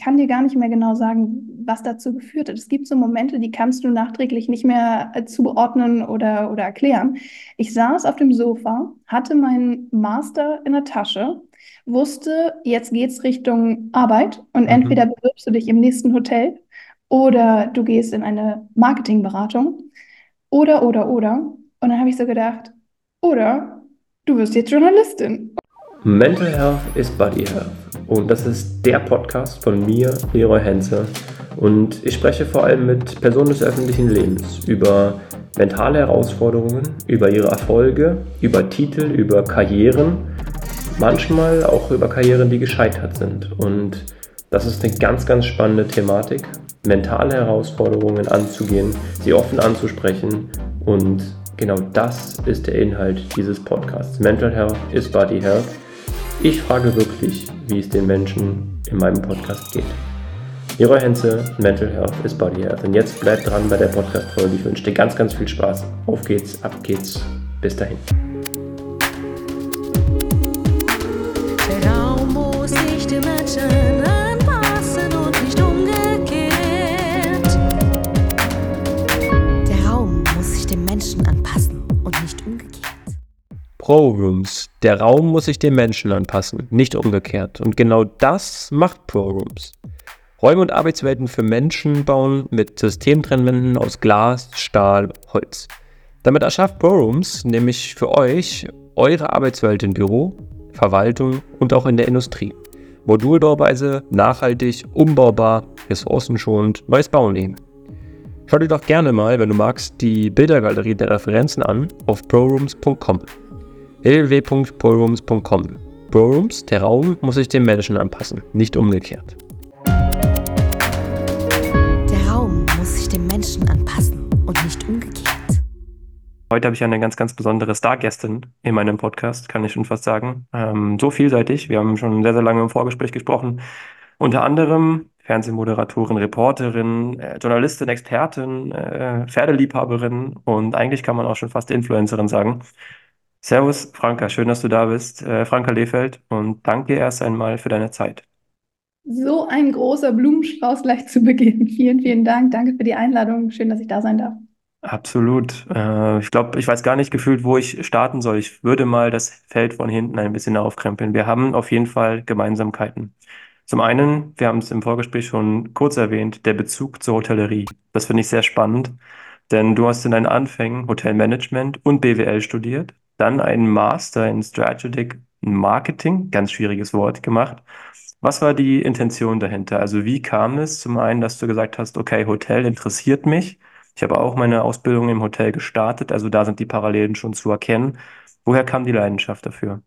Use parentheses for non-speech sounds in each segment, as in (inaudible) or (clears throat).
kann dir gar nicht mehr genau sagen, was dazu geführt hat. Es gibt so Momente, die kannst du nachträglich nicht mehr äh, zuordnen oder, oder erklären. Ich saß auf dem Sofa, hatte meinen Master in der Tasche, wusste, jetzt geht's Richtung Arbeit und mhm. entweder bewirbst du dich im nächsten Hotel oder du gehst in eine Marketingberatung oder, oder, oder. Und dann habe ich so gedacht, oder du wirst jetzt Journalistin. Mental Health is Body Health. Und das ist der Podcast von mir, Leroy Henze. Und ich spreche vor allem mit Personen des öffentlichen Lebens über mentale Herausforderungen, über ihre Erfolge, über Titel, über Karrieren, manchmal auch über Karrieren, die gescheitert sind. Und das ist eine ganz, ganz spannende Thematik, mentale Herausforderungen anzugehen, sie offen anzusprechen und genau das ist der Inhalt dieses Podcasts. Mental Health is Body Health. Ich frage wirklich, wie es den Menschen in meinem Podcast geht. Leroy Henze, Mental Health is Body Health. Und jetzt bleibt dran bei der Podcast-Folge. Ich wünsche dir ganz, ganz viel Spaß. Auf geht's, ab geht's. Bis dahin. ProRooms. Der Raum muss sich dem Menschen anpassen, nicht umgekehrt. Und genau das macht ProRooms. Räume und Arbeitswelten für Menschen bauen mit Systemtrennwänden aus Glas, Stahl, Holz. Damit erschafft ProRooms nämlich für euch eure Arbeitswelt im Büro, Verwaltung und auch in der Industrie. Modulbauweise, nachhaltig, umbaubar, ressourcenschonend, neues Bauen Schau dir doch gerne mal, wenn du magst, die Bildergalerie der Referenzen an auf prorooms.com www.brorooms.com. Brorooms, der Raum muss sich dem Menschen anpassen, nicht umgekehrt. Der Raum muss sich dem Menschen anpassen und nicht umgekehrt. Heute habe ich eine ganz, ganz besondere Stargästin in meinem Podcast, kann ich schon fast sagen. Ähm, so vielseitig. Wir haben schon sehr, sehr lange im Vorgespräch gesprochen. Unter anderem Fernsehmoderatorin, Reporterin, äh, Journalistin, Expertin, äh, Pferdeliebhaberin und eigentlich kann man auch schon fast Influencerin sagen. Servus, Franka, schön, dass du da bist. Äh, Franka Lehfeld und danke erst einmal für deine Zeit. So ein großer Blumenstrauß gleich zu Beginn. (laughs) Vielen, vielen Dank. Danke für die Einladung. Schön, dass ich da sein darf. Absolut. Äh, ich glaube, ich weiß gar nicht gefühlt, wo ich starten soll. Ich würde mal das Feld von hinten ein bisschen aufkrempeln. Wir haben auf jeden Fall Gemeinsamkeiten. Zum einen, wir haben es im Vorgespräch schon kurz erwähnt, der Bezug zur Hotellerie. Das finde ich sehr spannend, denn du hast in deinen Anfängen Hotelmanagement und BWL studiert dann einen Master in Strategic Marketing, ganz schwieriges Wort, gemacht. Was war die Intention dahinter? Also wie kam es zum einen, dass du gesagt hast, okay, Hotel interessiert mich. Ich habe auch meine Ausbildung im Hotel gestartet, also da sind die Parallelen schon zu erkennen. Woher kam die Leidenschaft dafür?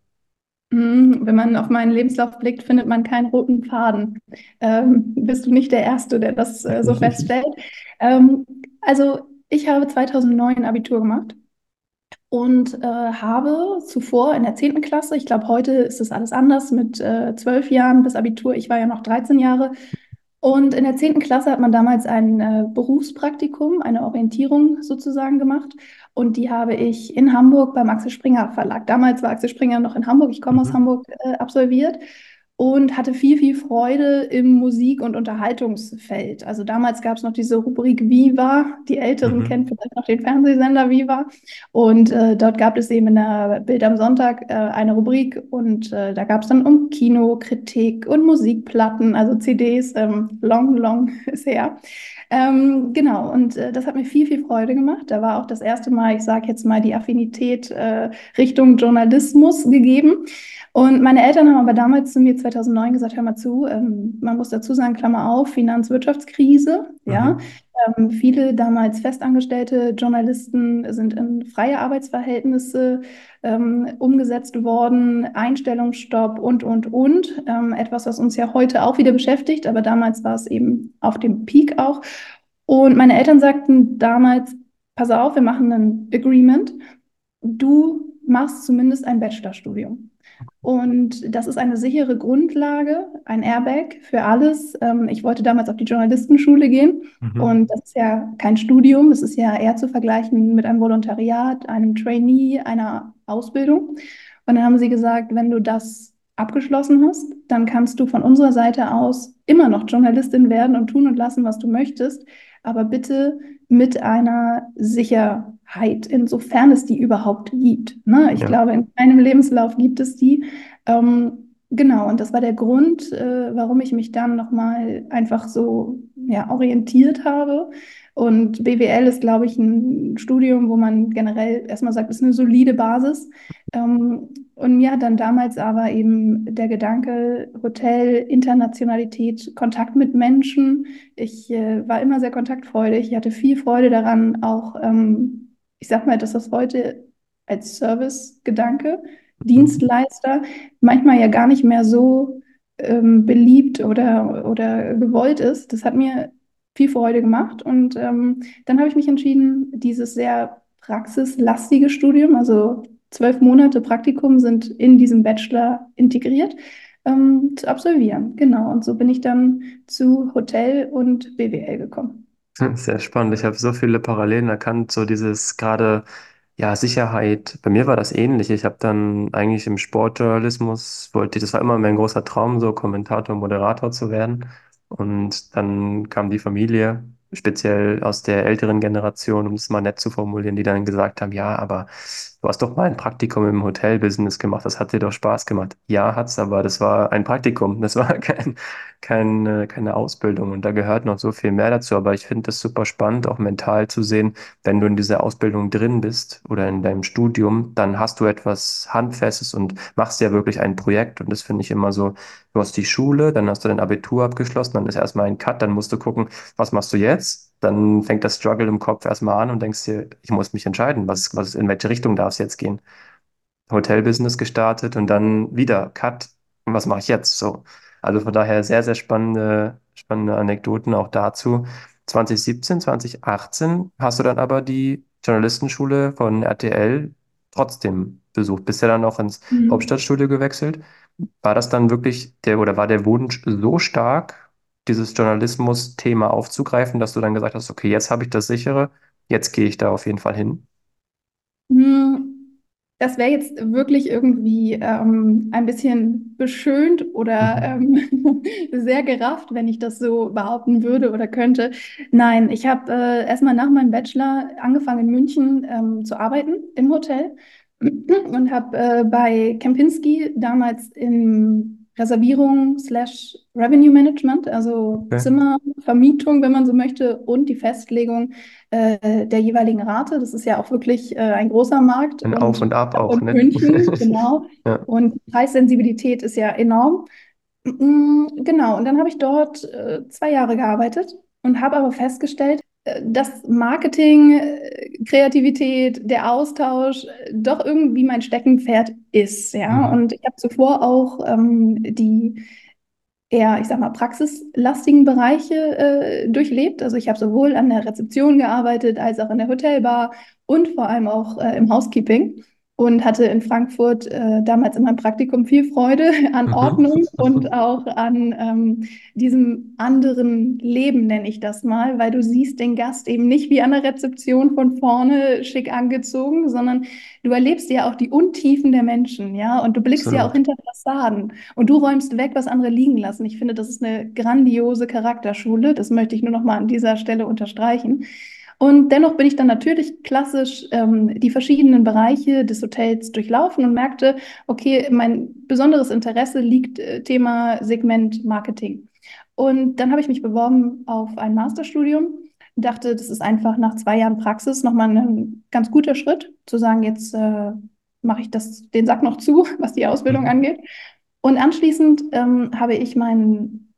Hm, wenn man auf meinen Lebenslauf blickt, findet man keinen roten Faden. Ähm, bist du nicht der Erste, der das äh, so feststellt? (laughs) Ähm, also ich habe 2009 Abitur gemacht und äh, habe zuvor in der 10. Klasse, ich glaube, heute ist das alles anders mit äh, 12 Jahren bis Abitur, ich war ja noch 13 Jahre. Und in der 10. Klasse hat man damals ein äh, Berufspraktikum, eine Orientierung sozusagen gemacht. Und die habe ich in Hamburg beim Axel Springer Verlag. Damals war Axel Springer noch in Hamburg, ich komme aus mhm. Hamburg, äh, absolviert und hatte viel, viel Freude im Musik- und Unterhaltungsfeld. Also damals gab es noch diese Rubrik Viva. Die Älteren mhm. kennen vielleicht noch den Fernsehsender Viva. Und äh, dort gab es eben in der Bild am Sonntag äh, eine Rubrik und äh, da gab es dann um Kinokritik und Musikplatten, also CDs. Ähm, long, long (laughs) ist her. Ähm, genau, und äh, das hat mir viel, viel Freude gemacht. Da war auch das erste Mal, ich sage jetzt mal, die Affinität äh, Richtung Journalismus gegeben. Und meine Eltern haben aber damals zu mir 2009 gesagt, hör mal zu, ähm, man muss dazu sagen, Klammer auf, Finanzwirtschaftskrise, mhm. ja. Ähm, viele damals festangestellte Journalisten sind in freie Arbeitsverhältnisse ähm, umgesetzt worden, Einstellungsstopp und, und, und. Ähm, etwas, was uns ja heute auch wieder beschäftigt, aber damals war es eben auf dem Peak auch. Und meine Eltern sagten damals, pass auf, wir machen ein Agreement. Du machst zumindest ein Bachelorstudium. Und das ist eine sichere Grundlage, ein Airbag für alles. Ähm, ich wollte damals auf die Journalistenschule gehen mhm. und das ist ja kein Studium, es ist ja eher zu vergleichen mit einem Volontariat, einem Trainee, einer Ausbildung. Und dann haben sie gesagt, wenn du das abgeschlossen hast, dann kannst du von unserer Seite aus immer noch Journalistin werden und tun und lassen, was du möchtest, aber bitte mit einer Sicherheit, insofern es die überhaupt gibt. Ne? Ich ja. glaube, in keinem Lebenslauf gibt es die. Ähm, genau, und das war der Grund, äh, warum ich mich dann nochmal einfach so ja, orientiert habe. Und BWL ist, glaube ich, ein Studium, wo man generell erstmal sagt, es ist eine solide Basis. Ähm, und mir hat dann damals aber eben der Gedanke Hotel, Internationalität, Kontakt mit Menschen. Ich äh, war immer sehr kontaktfreudig. Ich hatte viel Freude daran, auch, ähm, ich sag mal, dass das heute als Service-Gedanke, mhm. Dienstleister, manchmal ja gar nicht mehr so ähm, beliebt oder, oder gewollt ist. Das hat mir viel Freude gemacht. Und ähm, dann habe ich mich entschieden, dieses sehr praxislastige Studium, also zwölf Monate Praktikum sind in diesem Bachelor integriert, ähm, zu absolvieren. Genau. Und so bin ich dann zu Hotel und BWL gekommen. (laughs) Sehr spannend. Ich habe so viele Parallelen erkannt, so dieses gerade, ja, Sicherheit. Bei mir war das ähnlich. Ich habe dann eigentlich im Sportjournalismus, wollte ich, das war immer mein großer Traum, so Kommentator, Moderator zu werden. Und dann kam die Familie, speziell aus der älteren Generation, um es mal nett zu formulieren, die dann gesagt haben, ja, aber du hast doch mal ein Praktikum im Hotelbusiness gemacht, das hat dir doch Spaß gemacht. Ja, hat's, aber das war ein Praktikum, das war (laughs) kein, kein, keine Ausbildung und da gehört noch so viel mehr dazu. Aber ich finde es super spannend, auch mental zu sehen, wenn du in dieser Ausbildung drin bist oder in deinem Studium, dann hast du etwas Handfestes und machst ja wirklich ein Projekt und das finde ich immer so, du hast die Schule, dann hast du dein Abitur abgeschlossen, dann ist erstmal ein Cut, dann musst du gucken, was machst du jetzt? Dann fängt das Struggle im Kopf erstmal an und denkst dir, ich muss mich entscheiden, was, was, in welche Richtung darf es jetzt gehen. Hotelbusiness gestartet und dann wieder Cut. Was mache ich jetzt? So. Also von daher sehr, sehr spannende, spannende Anekdoten auch dazu. 2017, 2018 hast du dann aber die Journalistenschule von RTL trotzdem besucht. Bist ja dann auch ins mhm. Hauptstadtstudio gewechselt. War das dann wirklich der oder war der Wunsch so stark, dieses Journalismus-Thema aufzugreifen, dass du dann gesagt hast, okay, jetzt habe ich das sichere, jetzt gehe ich da auf jeden Fall hin? Hm, das wäre jetzt wirklich irgendwie ähm, ein bisschen beschönt oder mhm. ähm, (laughs) sehr gerafft, wenn ich das so behaupten würde oder könnte. Nein, ich habe äh, erstmal nach meinem Bachelor angefangen in München ähm, zu arbeiten im Hotel (clears throat) und habe äh, bei Kempinski damals im Reservierung slash Revenue Management, also okay. Zimmervermietung, wenn man so möchte, und die Festlegung äh, der jeweiligen Rate. Das ist ja auch wirklich äh, ein großer Markt. Ein und, Auf und Ab auch, ne? München, (laughs) genau. ja. Und Preissensibilität ist ja enorm. Mm, genau, und dann habe ich dort äh, zwei Jahre gearbeitet und habe aber festgestellt, dass Marketing, Kreativität, der Austausch doch irgendwie mein Steckenpferd ist, ja. Mhm. Und ich habe zuvor auch ähm, die eher, ich sag mal, praxislastigen Bereiche äh, durchlebt. Also ich habe sowohl an der Rezeption gearbeitet als auch in der Hotelbar und vor allem auch äh, im Housekeeping und hatte in Frankfurt äh, damals in meinem Praktikum viel Freude an mhm. Ordnung und auch an ähm, diesem anderen Leben, nenne ich das mal, weil du siehst den Gast eben nicht wie an der Rezeption von vorne schick angezogen, sondern du erlebst ja auch die Untiefen der Menschen, ja, und du blickst Absolut. ja auch hinter Fassaden und du räumst weg, was andere liegen lassen. Ich finde, das ist eine grandiose Charakterschule, das möchte ich nur noch mal an dieser Stelle unterstreichen. Und dennoch bin ich dann natürlich klassisch ähm, die verschiedenen Bereiche des Hotels durchlaufen und merkte, okay, mein besonderes Interesse liegt äh, Thema Segment Marketing. Und dann habe ich mich beworben auf ein Masterstudium dachte, das ist einfach nach zwei Jahren Praxis nochmal ein ganz guter Schritt, zu sagen, jetzt äh, mache ich das, den Sack noch zu, (laughs) was die Ausbildung mhm. angeht. Und anschließend ähm, habe ich meinen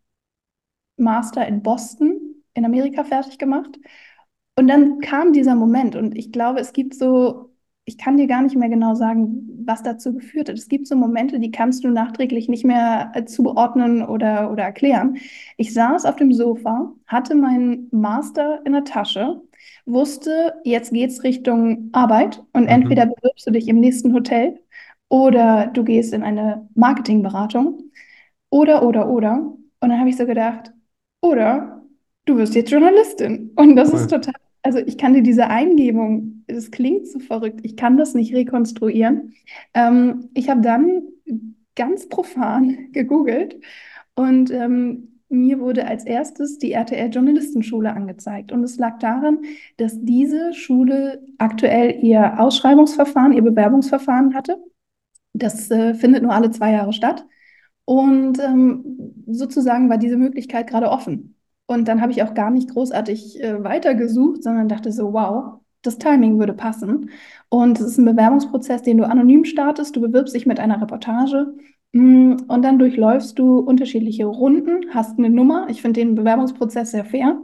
Master in Boston in Amerika fertig gemacht und dann kam dieser Moment und ich glaube, es gibt so, ich kann dir gar nicht mehr genau sagen, was dazu geführt hat. Es gibt so Momente, die kannst du nachträglich nicht mehr äh, zuordnen oder, oder erklären. Ich saß auf dem Sofa, hatte meinen Master in der Tasche, wusste, jetzt geht's Richtung Arbeit und mhm. entweder bewirbst du dich im nächsten Hotel oder du gehst in eine Marketingberatung oder, oder, oder. Und dann habe ich so gedacht, oder du wirst jetzt Journalistin. Und das cool. ist total also ich kann dir diese Eingebung, das klingt so verrückt, ich kann das nicht rekonstruieren. Ähm, ich habe dann ganz profan (laughs) gegoogelt und ähm, mir wurde als erstes die RTL Journalistenschule angezeigt. Und es lag daran, dass diese Schule aktuell ihr Ausschreibungsverfahren, ihr Bewerbungsverfahren hatte. Das äh, findet nur alle zwei Jahre statt. Und ähm, sozusagen war diese Möglichkeit gerade offen. Und dann habe ich auch gar nicht großartig äh, weitergesucht, sondern dachte so, wow, das Timing würde passen. Und es ist ein Bewerbungsprozess, den du anonym startest. Du bewirbst dich mit einer Reportage mm, und dann durchläufst du unterschiedliche Runden, hast eine Nummer. Ich finde den Bewerbungsprozess sehr fair.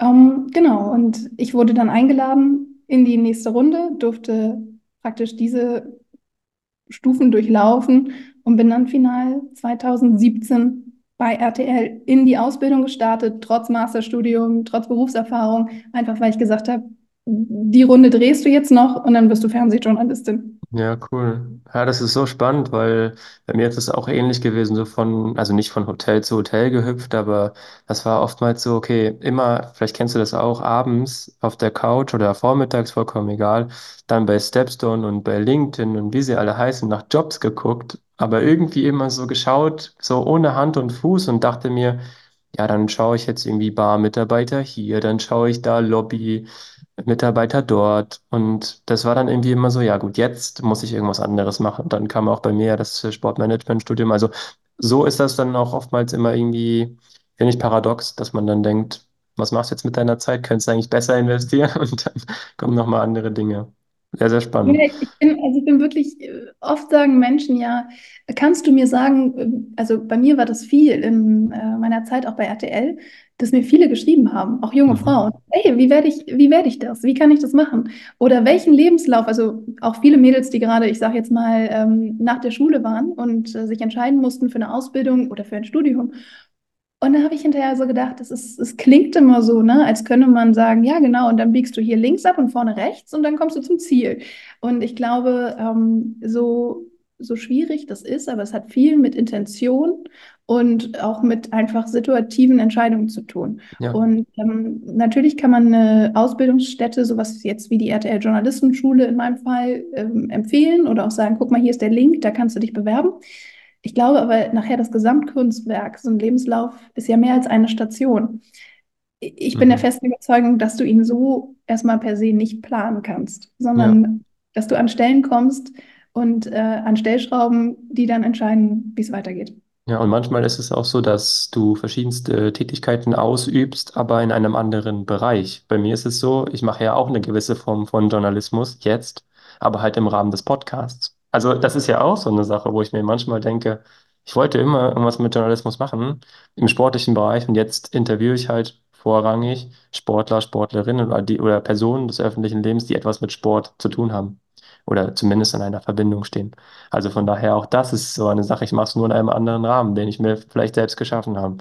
Ähm, genau, und ich wurde dann eingeladen in die nächste Runde, durfte praktisch diese Stufen durchlaufen und bin dann final 2017 bei RTL in die Ausbildung gestartet, trotz Masterstudium, trotz Berufserfahrung, einfach weil ich gesagt habe, die Runde drehst du jetzt noch und dann wirst du Fernsehjournalistin. Ja, cool. Ja, das ist so spannend, weil bei mir ist es auch ähnlich gewesen, so von, also nicht von Hotel zu Hotel gehüpft, aber das war oftmals so, okay, immer, vielleicht kennst du das auch, abends auf der Couch oder vormittags, vollkommen egal, dann bei Stepstone und bei LinkedIn und wie sie alle heißen, nach Jobs geguckt, aber irgendwie immer so geschaut, so ohne Hand und Fuß und dachte mir, ja, dann schaue ich jetzt irgendwie Bar-Mitarbeiter hier, dann schaue ich da Lobby. Mitarbeiter dort. Und das war dann irgendwie immer so, ja gut, jetzt muss ich irgendwas anderes machen. Und dann kam auch bei mir das Sportmanagement-Studium. Also so ist das dann auch oftmals immer irgendwie, finde ich, paradox, dass man dann denkt, was machst du jetzt mit deiner Zeit? Könntest du eigentlich besser investieren? (laughs) Und dann kommen nochmal andere Dinge. Sehr, sehr spannend. Ich bin, also ich bin wirklich, äh, oft sagen Menschen ja, kannst du mir sagen, äh, also bei mir war das viel in äh, meiner Zeit auch bei RTL, dass mir viele geschrieben haben, auch junge mhm. Frauen, hey, wie werde ich, wie werde ich das? Wie kann ich das machen? Oder welchen Lebenslauf, also auch viele Mädels, die gerade, ich sage jetzt mal, ähm, nach der Schule waren und äh, sich entscheiden mussten für eine Ausbildung oder für ein Studium. Und da habe ich hinterher so gedacht, es, ist, es klingt immer so, ne, als könnte man sagen, ja, genau, und dann biegst du hier links ab und vorne rechts und dann kommst du zum Ziel. Und ich glaube, ähm, so, so schwierig das ist, aber es hat viel mit Intention und auch mit einfach situativen Entscheidungen zu tun. Ja. Und ähm, natürlich kann man eine Ausbildungsstätte, sowas jetzt wie die RTL Journalistenschule in meinem Fall, ähm, empfehlen oder auch sagen, guck mal, hier ist der Link, da kannst du dich bewerben. Ich glaube aber nachher das Gesamtkunstwerk, so ein Lebenslauf, ist ja mehr als eine Station. Ich bin mhm. der festen Überzeugung, dass du ihn so erstmal per se nicht planen kannst, sondern ja. dass du an Stellen kommst und äh, an Stellschrauben, die dann entscheiden, wie es weitergeht. Ja, und manchmal ist es auch so, dass du verschiedenste Tätigkeiten ausübst, aber in einem anderen Bereich. Bei mir ist es so, ich mache ja auch eine gewisse Form von Journalismus jetzt, aber halt im Rahmen des Podcasts. Also das ist ja auch so eine Sache, wo ich mir manchmal denke, ich wollte immer irgendwas mit Journalismus machen im sportlichen Bereich und jetzt interviewe ich halt vorrangig Sportler, Sportlerinnen oder, die, oder Personen des öffentlichen Lebens, die etwas mit Sport zu tun haben oder zumindest in einer Verbindung stehen. Also von daher auch das ist so eine Sache. Ich mache es nur in einem anderen Rahmen, den ich mir vielleicht selbst geschaffen habe.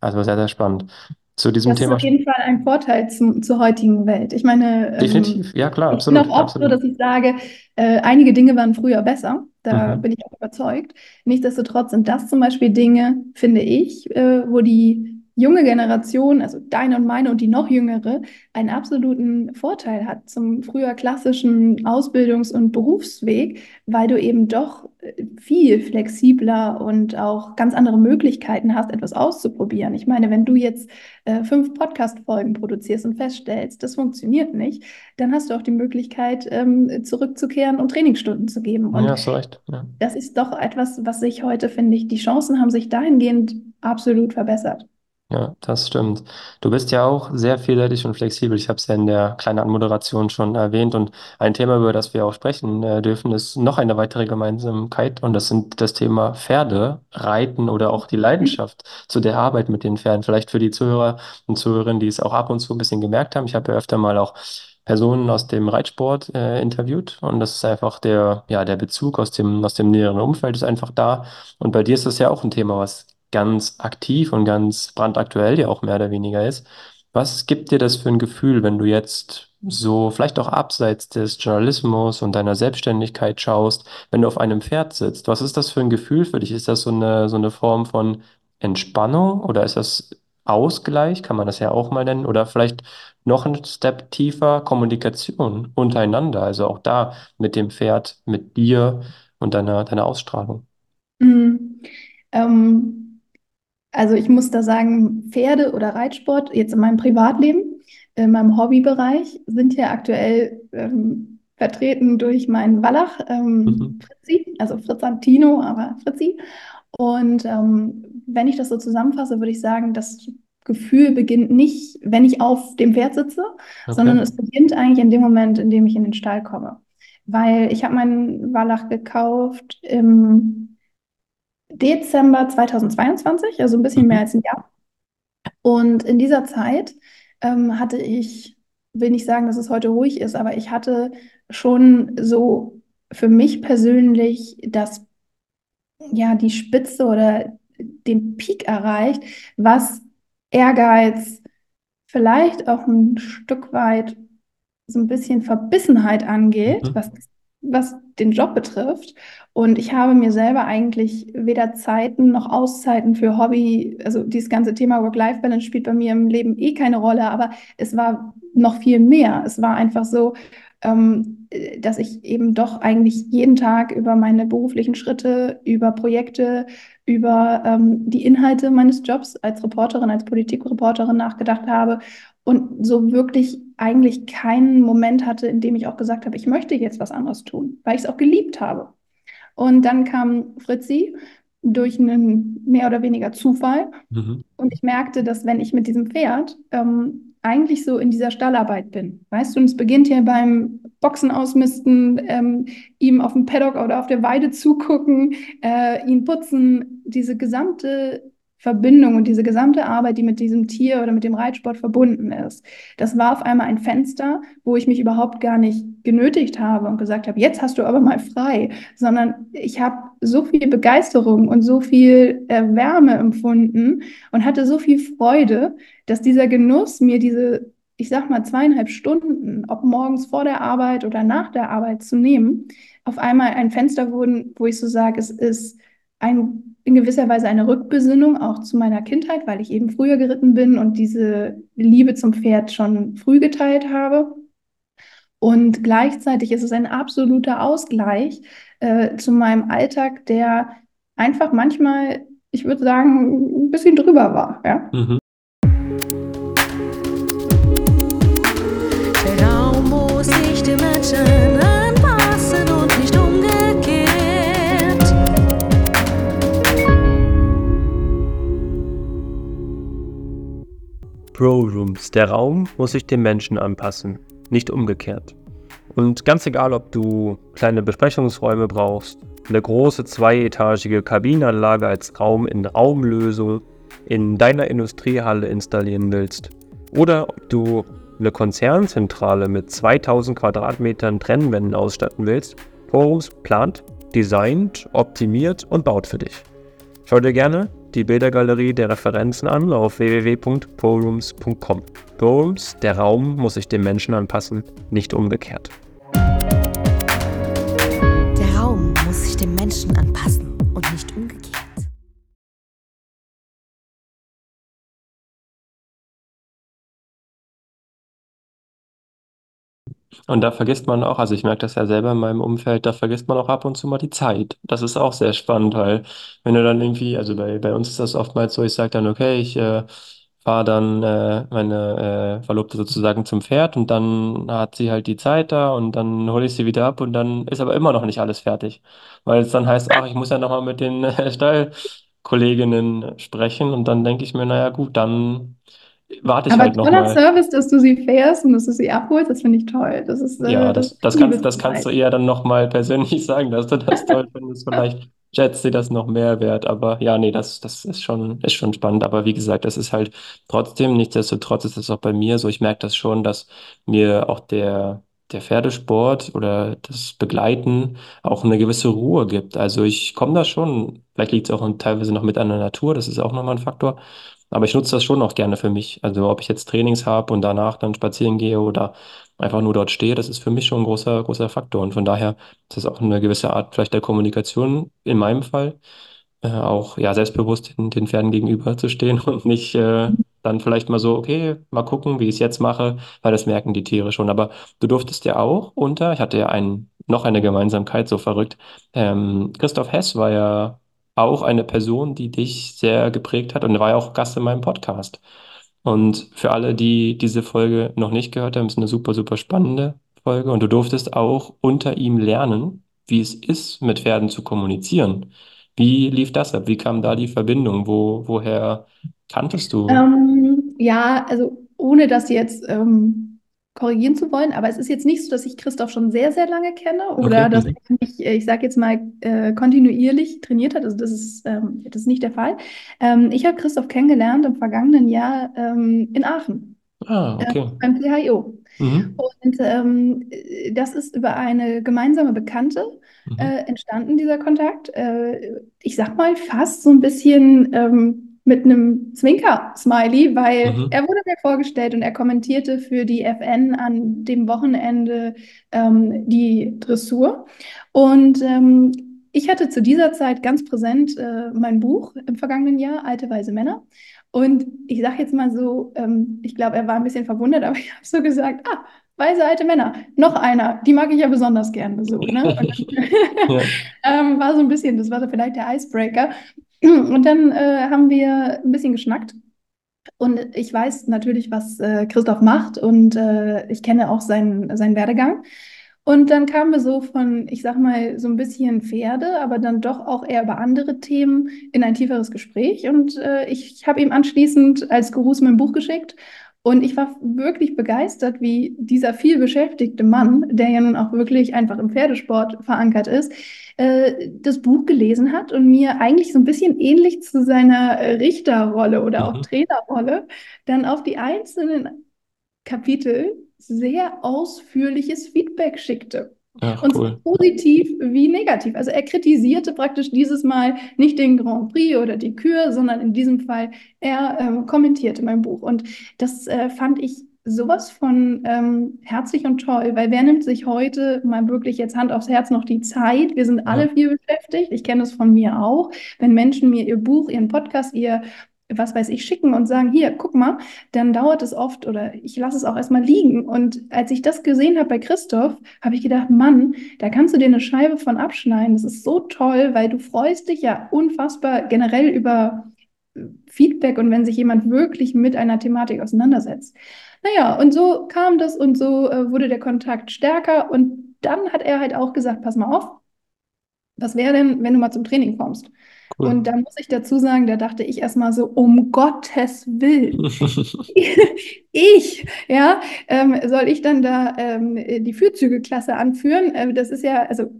Also sehr, sehr spannend. Zu diesem das Thema. ist auf jeden Fall ein Vorteil zum, zur heutigen Welt. Ich meine, definitiv, ähm, ja klar, absolut. Ich bin auch oft absolut. so, dass ich sage, äh, einige Dinge waren früher besser. Da mhm. bin ich auch überzeugt. Nichtsdestotrotz sind das zum Beispiel Dinge, finde ich, äh, wo die junge Generation, also deine und meine und die noch jüngere, einen absoluten Vorteil hat zum früher klassischen Ausbildungs- und Berufsweg, weil du eben doch äh, viel flexibler und auch ganz andere Möglichkeiten hast, etwas auszuprobieren. Ich meine, wenn du jetzt äh, fünf Podcast-Folgen produzierst und feststellst, das funktioniert nicht, dann hast du auch die Möglichkeit, ähm, zurückzukehren und Trainingsstunden zu geben. Und ja, so recht. Ja. das ist doch etwas, was sich heute, finde ich, die Chancen haben sich dahingehend absolut verbessert. Ja, das stimmt. Du bist ja auch sehr vielseitig und flexibel. Ich habe es ja in der kleinen Anmoderation schon erwähnt. Und ein Thema, über das wir auch sprechen äh, dürfen, ist noch eine weitere Gemeinsamkeit. Und das sind das Thema Pferde, Reiten oder auch die Leidenschaft zu der Arbeit mit den Pferden. Vielleicht für die Zuhörer und Zuhörerinnen, die es auch ab und zu ein bisschen gemerkt haben. Ich habe ja öfter mal auch Personen aus dem Reitsport äh, interviewt und das ist einfach der, ja, der Bezug aus dem, aus dem näheren Umfeld ist einfach da. Und bei dir ist das ja auch ein Thema, was ganz aktiv und ganz brandaktuell ja auch mehr oder weniger ist. Was gibt dir das für ein Gefühl, wenn du jetzt so vielleicht auch abseits des Journalismus und deiner Selbstständigkeit schaust, wenn du auf einem Pferd sitzt? Was ist das für ein Gefühl für dich? Ist das so eine, so eine Form von Entspannung oder ist das Ausgleich, kann man das ja auch mal nennen, oder vielleicht noch ein Step tiefer Kommunikation untereinander, also auch da mit dem Pferd, mit dir und deiner, deiner Ausstrahlung? Mm, ähm, also ich muss da sagen, Pferde oder Reitsport, jetzt in meinem Privatleben, in meinem Hobbybereich, sind ja aktuell ähm, vertreten durch meinen Wallach, ähm, Mhm. Fritzi, also Fritzantino, aber Fritzi. Und ähm, wenn ich das so zusammenfasse, würde ich sagen, das Gefühl beginnt nicht, wenn ich auf dem Pferd sitze, sondern Okay. es beginnt eigentlich in dem Moment, in dem ich in den Stall komme. Weil ich habe meinen Wallach gekauft im Dezember 2022, also ein bisschen mehr Mhm. als ein Jahr. Und in dieser Zeit ähm, hatte ich, will nicht sagen, dass es heute ruhig ist, aber ich hatte schon so für mich persönlich das, ja, die Spitze oder den Peak erreicht, was Ehrgeiz, vielleicht auch ein Stück weit so ein bisschen Verbissenheit angeht, Mhm. was, was den Job betrifft. Und ich habe mir selber eigentlich weder Zeiten noch Auszeiten für Hobby, also dieses ganze Thema Work-Life-Balance spielt bei mir im Leben eh keine Rolle, aber es war noch viel mehr. Es war einfach so, ähm, dass ich eben doch eigentlich jeden Tag über meine beruflichen Schritte, über Projekte, über ähm, die Inhalte meines Jobs als Reporterin, als Politikreporterin nachgedacht habe und so wirklich eigentlich keinen Moment hatte, in dem ich auch gesagt habe, ich möchte jetzt was anderes tun, weil ich es auch geliebt habe. Und dann kam Fritzi durch einen mehr oder weniger Zufall Mhm. und ich merkte, dass wenn ich mit diesem Pferd ähm, eigentlich so in dieser Stallarbeit bin, weißt du, und es beginnt hier beim Boxen ausmisten, ähm, ihm auf dem Paddock oder auf der Weide zugucken, äh, ihn putzen, diese gesamte Verbindung und diese gesamte Arbeit, die mit diesem Tier oder mit dem Reitsport verbunden ist. Das war auf einmal ein Fenster, wo ich mich überhaupt gar nicht genötigt habe und gesagt habe, jetzt hast du aber mal frei, sondern ich habe so viel Begeisterung und so viel äh, Wärme empfunden und hatte so viel Freude, dass dieser Genuss mir diese, ich sag mal, zweieinhalb Stunden, ob morgens vor der Arbeit oder nach der Arbeit zu nehmen, auf einmal ein Fenster wurden, wo ich so sage, es ist ein, in gewisser Weise eine Rückbesinnung auch zu meiner Kindheit, weil ich eben früher geritten bin und diese Liebe zum Pferd schon früh geteilt habe. Und gleichzeitig ist es ein absoluter Ausgleich äh, zu meinem Alltag, der einfach manchmal, ich würde sagen, ein bisschen drüber war. Ja? Mhm. Pro Rooms. Der Raum muss sich dem Menschen anpassen, nicht umgekehrt. Und ganz egal, ob du kleine Besprechungsräume brauchst, eine große zweietagige Kabinenanlage als Raum in Raumlösung in deiner Industriehalle installieren willst, oder ob du eine Konzernzentrale mit 2000 Quadratmetern Trennwänden ausstatten willst, Pro Rooms plant, designt, optimiert und baut für dich. Schau dir gerne die Bildergalerie der Referenzen an auf www.porooms.com. Porooms, der Raum muss sich dem Menschen anpassen, nicht umgekehrt. Der Raum muss sich dem Menschen anpassen Und da vergisst man auch, also ich merke das ja selber in meinem Umfeld, da vergisst man auch ab und zu mal die Zeit. Das ist auch sehr spannend, weil wenn du dann irgendwie, also bei, bei uns ist das oftmals so, ich sage dann, okay, ich äh, fahre dann äh, meine äh, Verlobte sozusagen zum Pferd und dann hat sie halt die Zeit da und dann hole ich sie wieder ab und dann ist aber immer noch nicht alles fertig. Weil es dann heißt, ach, ich muss ja nochmal mit den äh, Stallkolleginnen sprechen und dann denke ich mir, naja gut, dann warte ich Aber halt toller nochmal. Service, dass du sie fährst und dass du sie abholst, das finde ich toll. Das ist, Ja, äh, das das, das kannst, das kannst du eher dann nochmal persönlich (laughs) sagen, dass du das toll findest. (laughs) Vielleicht schätzt sie das noch mehr wert. Aber ja, nee, das, das ist schon, ist schon spannend. Aber wie gesagt, das ist halt trotzdem, nichtsdestotrotz ist es auch bei mir so. Ich merke das schon, dass mir auch der, der Pferdesport oder das Begleiten auch eine gewisse Ruhe gibt. Also ich komme da schon, vielleicht liegt es auch teilweise noch mit an der Natur, das ist auch nochmal ein Faktor. Aber ich nutze das schon auch gerne für mich. Also ob ich jetzt Trainings habe und danach dann spazieren gehe oder einfach nur dort stehe, das ist für mich schon ein großer, großer Faktor. Und von daher ist das auch eine gewisse Art vielleicht der Kommunikation in meinem Fall, äh, auch ja selbstbewusst den, den Pferden gegenüber zu stehen (laughs) und nicht äh, dann vielleicht mal so, okay, mal gucken, wie ich es jetzt mache, weil das merken die Tiere schon. Aber du durftest ja auch unter, ich hatte ja ein, noch eine Gemeinsamkeit, so verrückt. Ähm, Christoph Hess war ja auch eine Person, die dich sehr geprägt hat und war ja auch Gast in meinem Podcast. Und für alle, die diese Folge noch nicht gehört haben, ist eine super, super spannende Folge und du durftest auch unter ihm lernen, wie es ist, mit Pferden zu kommunizieren. Wie lief das ab? Wie kam da die Verbindung? Wo, woher kanntest du? Ähm, ja, also ohne das jetzt ähm, korrigieren zu wollen, aber es ist jetzt nicht so, dass ich Christoph schon sehr, sehr lange kenne Okay. oder dass er mich, äh, ich sage jetzt mal, äh, kontinuierlich trainiert hat. Also das ist, ähm, das ist nicht der Fall. Ähm, ich habe Christoph kennengelernt im vergangenen Jahr ähm, in Aachen Ah, äh, okay. beim PHIO. Mhm. Und ähm, äh, das ist über eine gemeinsame Bekannte Mhm. äh, entstanden, dieser Kontakt. Äh, ich sag mal fast so ein bisschen ähm, mit einem Zwinker-Smiley, weil Mhm. er wurde mir vorgestellt und er kommentierte für die FN an dem Wochenende ähm, die Dressur. Und ähm, ich hatte zu dieser Zeit ganz präsent äh, mein Buch im vergangenen Jahr, Alte weise Männer. Und ich sage jetzt mal so, ähm, ich glaube, er war ein bisschen verwundert, aber (laughs) ich habe so gesagt, ah, weise alte Männer, noch einer, die mag ich ja besonders gerne so, ne? (laughs) Ja. ähm, war so ein bisschen, das war so vielleicht der Icebreaker. Und dann äh, haben wir ein bisschen geschnackt. Und ich weiß natürlich, was äh, Christoph macht und äh, ich kenne auch seinen, seinen Werdegang. Und dann kamen wir so von, ich sag mal, so ein bisschen Pferde, aber dann doch auch eher über andere Themen in ein tieferes Gespräch. Und äh, ich, ich habe ihm anschließend als Gruß mein Buch geschickt. Und ich war wirklich begeistert, wie dieser viel beschäftigte Mann, der ja nun auch wirklich einfach im Pferdesport verankert ist, äh, das Buch gelesen hat und mir eigentlich so ein bisschen ähnlich zu seiner Richterrolle oder auch Mhm. Trainerrolle dann auf die einzelnen Kapitel sehr ausführliches Feedback schickte. Ach, Und cool. positiv wie negativ. Also er kritisierte praktisch dieses Mal nicht den Grand Prix oder die Kür, sondern in diesem Fall er ähm, kommentierte mein Buch. Und das äh, fand ich sowas von ähm, herzlich und toll, weil wer nimmt sich heute mal wirklich jetzt Hand aufs Herz noch die Zeit? Wir sind alle Ja. viel beschäftigt. Ich kenne es von mir auch. Wenn Menschen mir ihr Buch, ihren Podcast, ihr was weiß ich, schicken und sagen, hier, guck mal, dann dauert es oft oder ich lasse es auch erstmal liegen. Und als ich das gesehen habe bei Christoph, habe ich gedacht, Mann, da kannst du dir eine Scheibe von abschneiden. Das ist so toll, weil du freust dich ja unfassbar generell über äh, Feedback und wenn sich jemand wirklich mit einer Thematik auseinandersetzt. Naja, und so kam das und so äh, wurde der Kontakt stärker und dann hat er halt auch gesagt, pass mal auf, was wäre denn, wenn du mal zum Training kommst? Cool. Und dann muss ich dazu sagen, da dachte ich erstmal so, um Gottes Willen, (laughs) ich, ja, ähm, soll ich dann da ähm, die Fürzügelklasse anführen? Äh, das ist ja, also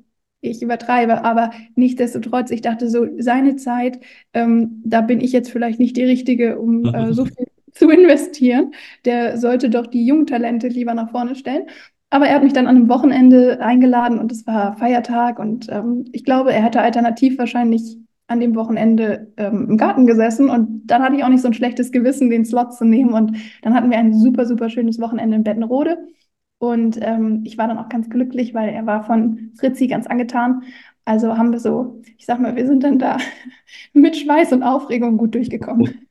ich übertreibe, aber nichtsdestotrotz, ich dachte so, seine Zeit, ähm, da bin ich jetzt vielleicht nicht die Richtige, um äh, (laughs) so viel zu investieren. Der sollte doch die jungen Talente lieber nach vorne stellen. Aber er hat mich dann an einem Wochenende eingeladen und es war Feiertag und ähm, ich glaube, er hätte alternativ wahrscheinlich an dem Wochenende ähm, im Garten gesessen und dann hatte ich auch nicht so ein schlechtes Gewissen, den Slot zu nehmen und dann hatten wir ein super, super schönes Wochenende in Bettenrode und ähm, ich war dann auch ganz glücklich, weil er war von Fritzi ganz angetan. Also haben wir so, ich sag mal, wir sind dann da (laughs) mit Schweiß und Aufregung gut durchgekommen.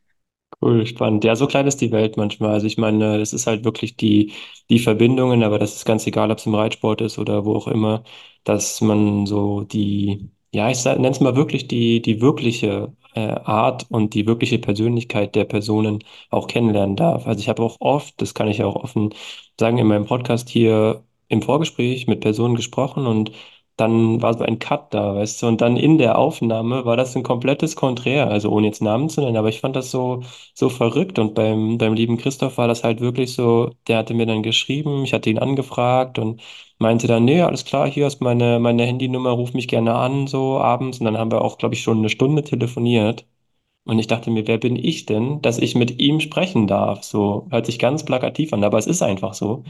Cool, spannend. Ja, so klein ist die Welt manchmal. Also ich meine, das ist halt wirklich die, die Verbindungen, aber das ist ganz egal, ob es im Reitsport ist oder wo auch immer, dass man so die, ja, ich nenne es mal wirklich die, die wirkliche äh, Art und die wirkliche Persönlichkeit der Personen auch kennenlernen darf. Also ich habe auch oft, das kann ich ja auch offen sagen, in meinem Podcast hier im Vorgespräch mit Personen gesprochen und dann war so ein Cut da, weißt du, und dann in der Aufnahme war das ein komplettes Konträr, also ohne jetzt Namen zu nennen, aber ich fand das so so verrückt. Und beim, beim lieben Christoph war das halt wirklich so, der hatte mir dann geschrieben, ich hatte ihn angefragt und meinte dann, nee, alles klar, hier ist meine, meine Handynummer, ruf mich gerne an, so abends. Und dann haben wir auch, glaube ich, schon eine Stunde telefoniert. Und ich dachte mir, wer bin ich denn, dass ich mit ihm sprechen darf? So hört sich ganz plakativ an, aber es ist einfach so.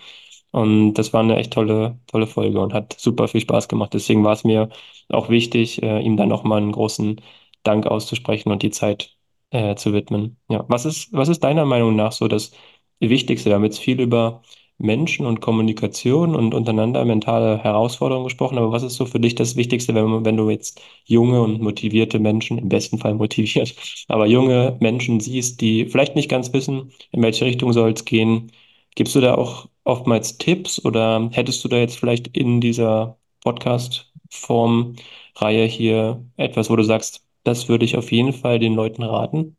Und das war eine echt tolle, tolle Folge und hat super viel Spaß gemacht. Deswegen war es mir auch wichtig, äh, ihm dann nochmal einen großen Dank auszusprechen und die Zeit äh, zu widmen. Ja, was ist, was ist deiner Meinung nach so das Wichtigste? Wir haben jetzt viel über Menschen und Kommunikation und untereinander mentale Herausforderungen gesprochen, aber was ist so für dich das Wichtigste, wenn, wenn du jetzt junge und motivierte Menschen, im besten Fall motiviert, (laughs) aber junge Menschen siehst, die vielleicht nicht ganz wissen, in welche Richtung soll es gehen? Gibst du da auch oftmals Tipps oder hättest du da jetzt vielleicht in dieser Podcast-Form Reihe hier etwas, wo du sagst, Das würde ich auf jeden Fall den Leuten raten.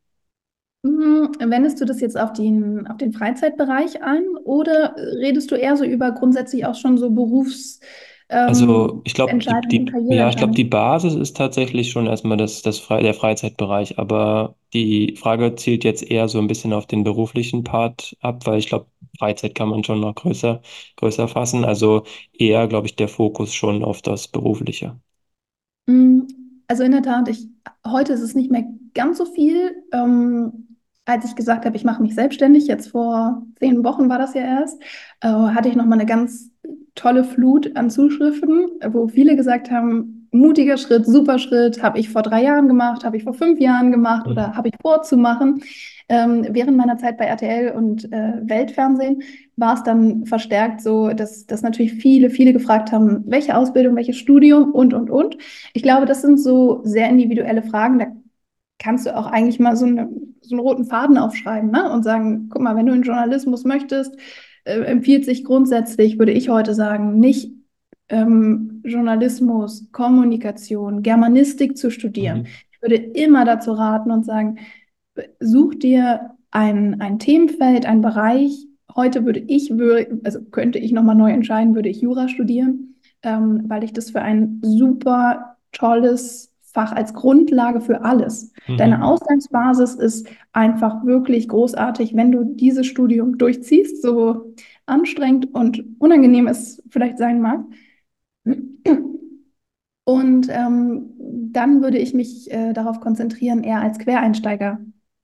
Mhm. Wendest du das jetzt auf den, auf den Freizeitbereich an oder redest du eher so über grundsätzlich auch schon so Berufs, Also ähm, ich glaube, die, die, ja, ich glaube, die? Basis ist tatsächlich schon erstmal das, das Fre der Freizeitbereich, aber die Frage zielt jetzt eher so ein bisschen auf den beruflichen Part ab, weil ich glaube, Freizeit kann man schon noch größer, größer fassen. Also eher, glaube ich, der Fokus schon auf das Berufliche. Mm, Also in der Tat, ich, heute ist es nicht mehr ganz so viel. Ähm, als ich gesagt habe, ich mache mich selbstständig, jetzt vor zehn Wochen war das ja erst, äh, hatte ich nochmal eine ganz tolle Flut an Zuschriften, wo viele gesagt haben, mutiger Schritt, super Schritt, habe ich vor drei Jahren gemacht, habe ich vor fünf Jahren gemacht Mhm. oder habe ich vorzumachen. Ähm, während meiner Zeit bei RTL und äh, Weltfernsehen war es dann verstärkt so, dass, dass natürlich viele, viele gefragt haben, welche Ausbildung, welches Studium und, und, und. Ich glaube, das sind so sehr individuelle Fragen. Da kannst du auch eigentlich mal so, eine, so einen roten Faden aufschreiben, ne? Und sagen, guck mal, wenn du in Journalismus möchtest, äh, empfiehlt sich grundsätzlich, würde ich heute sagen, nicht ähm, Journalismus, Kommunikation, Germanistik zu studieren. Mhm. Ich würde immer dazu raten und sagen, such dir ein, ein Themenfeld, ein Bereich. Heute würde ich, also könnte ich nochmal neu entscheiden, würde ich Jura studieren, ähm, weil ich das für ein super tolles Fach als Grundlage für alles. Deine Mhm. Ausgangsbasis ist einfach wirklich großartig, wenn du dieses Studium durchziehst, so anstrengend und unangenehm es vielleicht sein mag. Und ähm, dann würde ich mich äh, darauf konzentrieren, eher als Quereinsteiger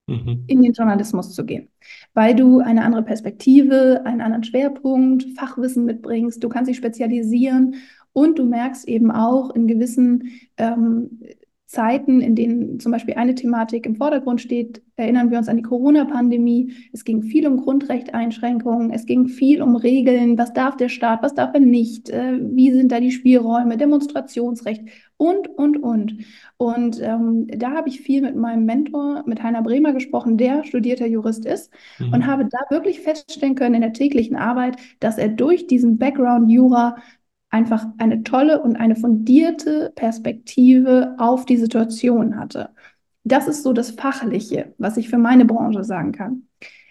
Mhm. in den Journalismus zu gehen, weil du eine andere Perspektive, einen anderen Schwerpunkt, Fachwissen mitbringst, du kannst dich spezialisieren und du merkst eben auch in gewissen ähm, Zeiten, in denen zum Beispiel eine Thematik im Vordergrund steht, erinnern wir uns an die Corona-Pandemie. Es ging viel um Grundrechteinschränkungen, es ging viel um Regeln, was darf der Staat, was darf er nicht, äh, wie sind da die Spielräume, Demonstrationsrecht und, und, und. Und ähm, da habe ich viel mit meinem Mentor, mit Heiner Bremer gesprochen, der studierter Jurist ist und Mhm. habe da wirklich feststellen können in der täglichen Arbeit, dass er durch diesen Background Jura einfach eine tolle und eine fundierte Perspektive auf die Situation hatte. Das ist so das Fachliche, was ich für meine Branche sagen kann.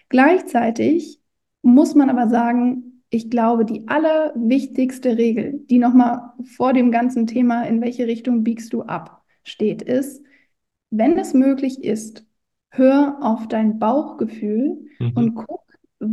Gleichzeitig muss man aber sagen, ich glaube, die allerwichtigste Regel, die nochmal vor dem ganzen Thema, in welche Richtung biegst du ab, steht, ist, wenn es möglich ist, hör auf dein Bauchgefühl und Mhm. guck,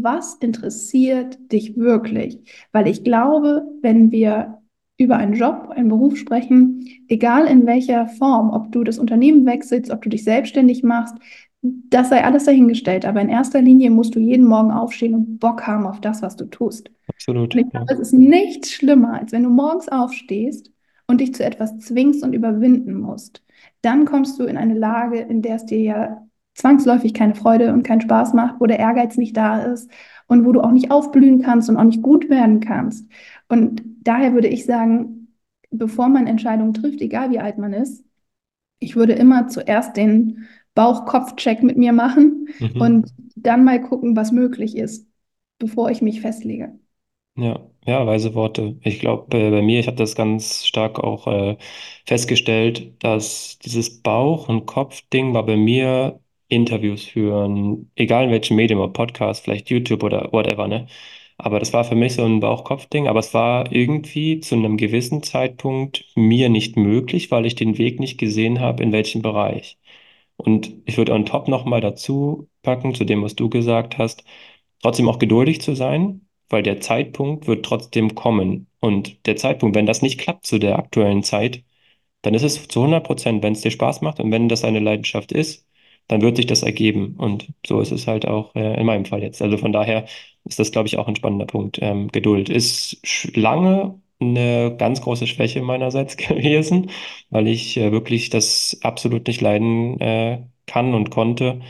was interessiert dich wirklich. Weil ich glaube, wenn wir über einen Job, einen Beruf sprechen, egal in welcher Form, ob du das Unternehmen wechselst, ob du dich selbstständig machst, das sei alles dahingestellt. Aber in erster Linie musst du jeden Morgen aufstehen und Bock haben auf das, was du tust. Und Absolut, ich ja. glaube, es ist nichts schlimmer, als wenn du morgens aufstehst und dich zu etwas zwingst und überwinden musst. Dann kommst du in eine Lage, in der es dir ja zwangsläufig keine Freude und keinen Spaß macht, wo der Ehrgeiz nicht da ist und wo du auch nicht aufblühen kannst und auch nicht gut werden kannst. Und daher würde ich sagen, bevor man Entscheidungen trifft, egal wie alt man ist, ich würde immer zuerst den Bauch-Kopf-Check mit mir machen Mhm. und dann mal gucken, was möglich ist, bevor ich mich festlege. Ja, ja, weise Worte. Ich glaube, äh, bei mir, ich habe das ganz stark auch äh, festgestellt, dass dieses Bauch- und Kopf-Ding war bei mir Interviews führen, egal in welchem Medium, ob Podcast, vielleicht YouTube oder whatever, ne? Aber das war für mich so ein Bauch-Kopf-Ding, aber es war irgendwie zu einem gewissen Zeitpunkt mir nicht möglich, weil ich den Weg nicht gesehen habe, in welchem Bereich. Und ich würde on top nochmal dazu packen, zu dem, was du gesagt hast, trotzdem auch geduldig zu sein, weil der Zeitpunkt wird trotzdem kommen. Und der Zeitpunkt, wenn das nicht klappt zu der aktuellen Zeit, dann ist es zu 100 Prozent, wenn es dir Spaß macht und wenn das eine Leidenschaft ist, dann wird sich das ergeben. Und so ist es halt auch äh, in meinem Fall jetzt. Also von daher ist das, glaube ich, auch ein spannender Punkt. Ähm, Geduld ist lange eine ganz große Schwäche meinerseits (laughs) gewesen, weil ich äh, wirklich das absolut nicht leiden äh, kann und konnte,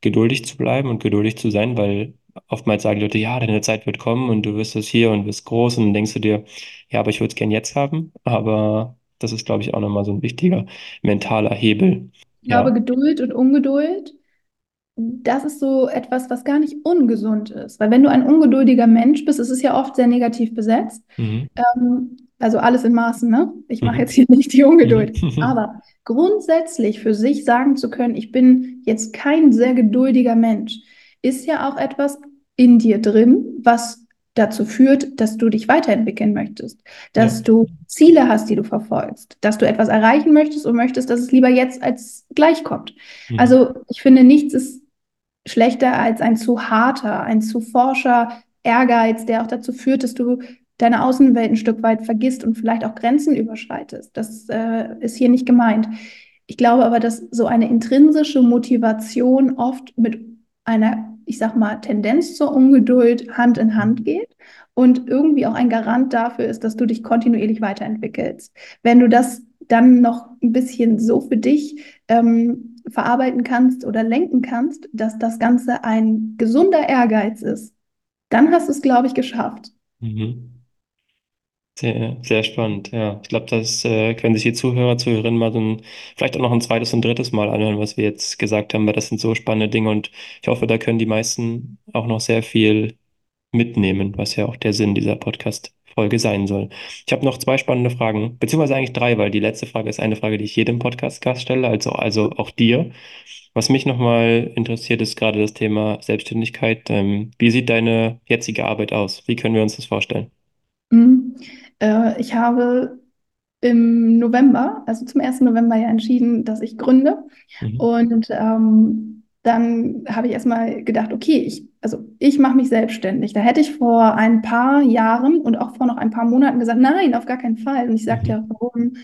geduldig zu bleiben und geduldig zu sein, weil oftmals sagen Leute, ja, deine Zeit wird kommen und du wirst es hier und wirst groß und dann denkst du dir, ja, aber ich würde es gern jetzt haben, aber das ist, glaube ich, auch nochmal so ein wichtiger mentaler Hebel. Ich glaube, Ja. Geduld und Ungeduld, das ist so etwas, was gar nicht ungesund ist. Weil wenn du ein ungeduldiger Mensch bist, es ist ja oft sehr negativ besetzt, Mhm. ähm, also alles in Maßen, ne? Ich mache Mhm. jetzt hier nicht die Ungeduld. Mhm. Aber grundsätzlich für sich sagen zu können, ich bin jetzt kein sehr geduldiger Mensch, ist ja auch etwas in dir drin, was dazu führt, dass du dich weiterentwickeln möchtest, dass Ja. du Ziele hast, die du verfolgst, dass du etwas erreichen möchtest und möchtest, dass es lieber jetzt als gleich kommt. Mhm. Also ich finde, nichts ist schlechter als ein zu harter, ein zu forscher Ehrgeiz, der auch dazu führt, dass du deine Außenwelt ein Stück weit vergisst und vielleicht auch Grenzen überschreitest. Das äh, ist hier nicht gemeint. Ich glaube aber, dass so eine intrinsische Motivation oft mit einer, ich sag mal, Tendenz zur Ungeduld Hand in Hand geht und irgendwie auch ein Garant dafür ist, dass du dich kontinuierlich weiterentwickelst. Wenn du das dann noch ein bisschen so für dich ähm, verarbeiten kannst oder lenken kannst, dass das Ganze ein gesunder Ehrgeiz ist, dann hast du es, glaube ich, geschafft. Mhm. Sehr, sehr spannend, ja. Ich glaube, das äh, können sich die Zuhörer, Zuhörerinnen mal so ein, vielleicht auch noch ein zweites und drittes Mal anhören, was wir jetzt gesagt haben, weil das sind so spannende Dinge und ich hoffe, da können die meisten auch noch sehr viel mitnehmen, was ja auch der Sinn dieser Podcast-Folge sein soll. Ich habe noch zwei spannende Fragen, beziehungsweise eigentlich drei, weil die letzte Frage ist eine Frage, die ich jedem Podcast-Gast stelle, also, also auch dir. Was mich nochmal interessiert, ist gerade das Thema Selbstständigkeit. Ähm, wie sieht deine jetzige Arbeit aus? Wie können wir uns das vorstellen? Mhm. Äh, ich habe im November, also zum 1. November ja entschieden, dass ich gründe. Mhm. Und ähm, dann habe ich erstmal gedacht, okay, ich, also ich mache mich selbstständig. Da hätte ich vor ein paar Jahren und auch vor noch ein paar Monaten gesagt, nein, auf gar keinen Fall. Und ich sagte Mhm. ja, warum?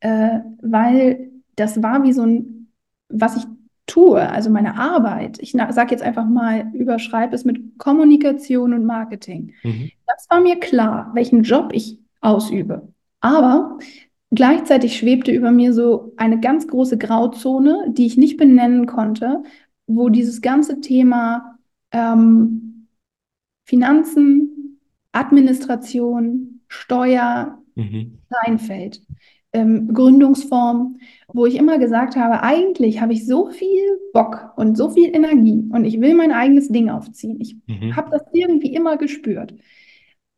Äh, weil das war wie so ein, was ich tue, also meine Arbeit. Ich sage jetzt einfach mal, überschreibe es mit Kommunikation und Marketing. Mhm. Das war mir klar, welchen Job ich ausübe. Aber gleichzeitig schwebte über mir so eine ganz große Grauzone, die ich nicht benennen konnte, wo dieses ganze Thema ähm, Finanzen, Administration, Steuer Mhm. reinfällt. Ähm, Gründungsform, wo ich immer gesagt habe, eigentlich habe ich so viel Bock und so viel Energie und ich will mein eigenes Ding aufziehen. Ich Mhm. habe das irgendwie immer gespürt.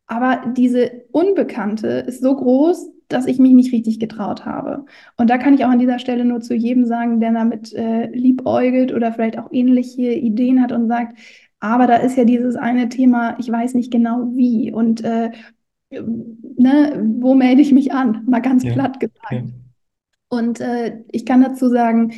Aber diese Unbekannte ist so groß, dass ich mich nicht richtig getraut habe. Und da kann ich auch an dieser Stelle nur zu jedem sagen, der damit äh, liebäugelt oder vielleicht auch ähnliche Ideen hat und sagt, aber da ist ja dieses eine Thema, ich weiß nicht genau wie. Und äh, ne, wo melde ich mich an? Mal ganz Ja. platt gesagt. Ja. Und äh, ich kann dazu sagen,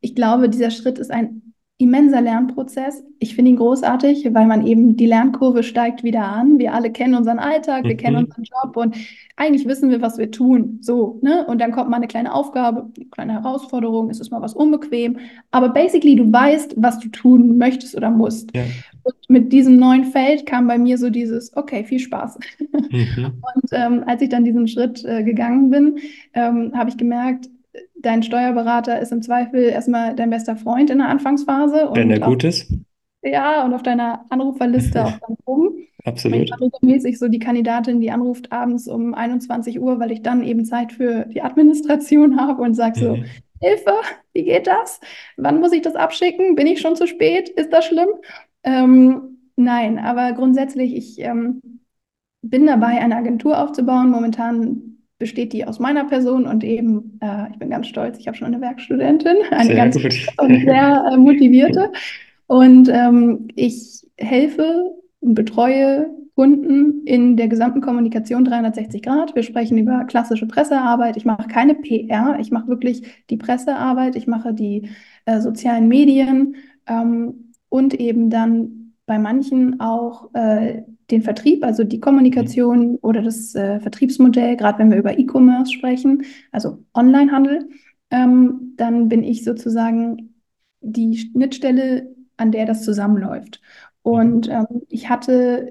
ich glaube, dieser Schritt ist ein immenser Lernprozess. Ich finde ihn großartig, weil man eben die Lernkurve steigt wieder an. Wir alle kennen unseren Alltag, wir kennen Mhm. unseren Job und eigentlich wissen wir, was wir tun. So, ne? Und dann kommt mal eine kleine Aufgabe, eine kleine Herausforderung, es ist mal was unbequem. Aber basically, du weißt, was du tun möchtest oder musst. Ja. Und mit diesem neuen Feld kam bei mir so dieses, okay, viel Spaß. Mhm. (laughs) Und ähm, als ich dann diesen Schritt äh, gegangen bin, ähm, habe ich gemerkt, dein Steuerberater ist im Zweifel erstmal dein bester Freund in der Anfangsphase Wenn er gut ist, ja, und auf deiner Anruferliste (laughs) auch ganz oben. Ich absolut. war regelmäßig so die Kandidatin, die anruft abends um 21 Uhr, weil ich dann eben Zeit für die Administration (laughs) habe und sage so, Mhm. Hilfe, wie geht das? Wann muss ich das abschicken? Bin ich schon zu spät? Ist das schlimm? Ähm, nein, aber grundsätzlich, ich ähm, bin dabei, eine Agentur aufzubauen. Momentan besteht die aus meiner Person und eben, äh, ich bin ganz stolz, ich habe schon eine Werkstudentin, eine Sehr ganz und sehr äh, motivierte. Und ähm, ich helfe und betreue Kunden in der gesamten Kommunikation 360 Grad. Wir sprechen über klassische Pressearbeit. Ich mache keine PR, ich mache wirklich die Pressearbeit, ich mache die äh, sozialen Medien ähm, und eben dann bei manchen auch äh, den Vertrieb, also die Kommunikation oder das äh, Vertriebsmodell, gerade wenn wir über E-Commerce sprechen, also Onlinehandel, ähm, dann bin ich sozusagen die Schnittstelle, an der das zusammenläuft. Und ähm, ich hatte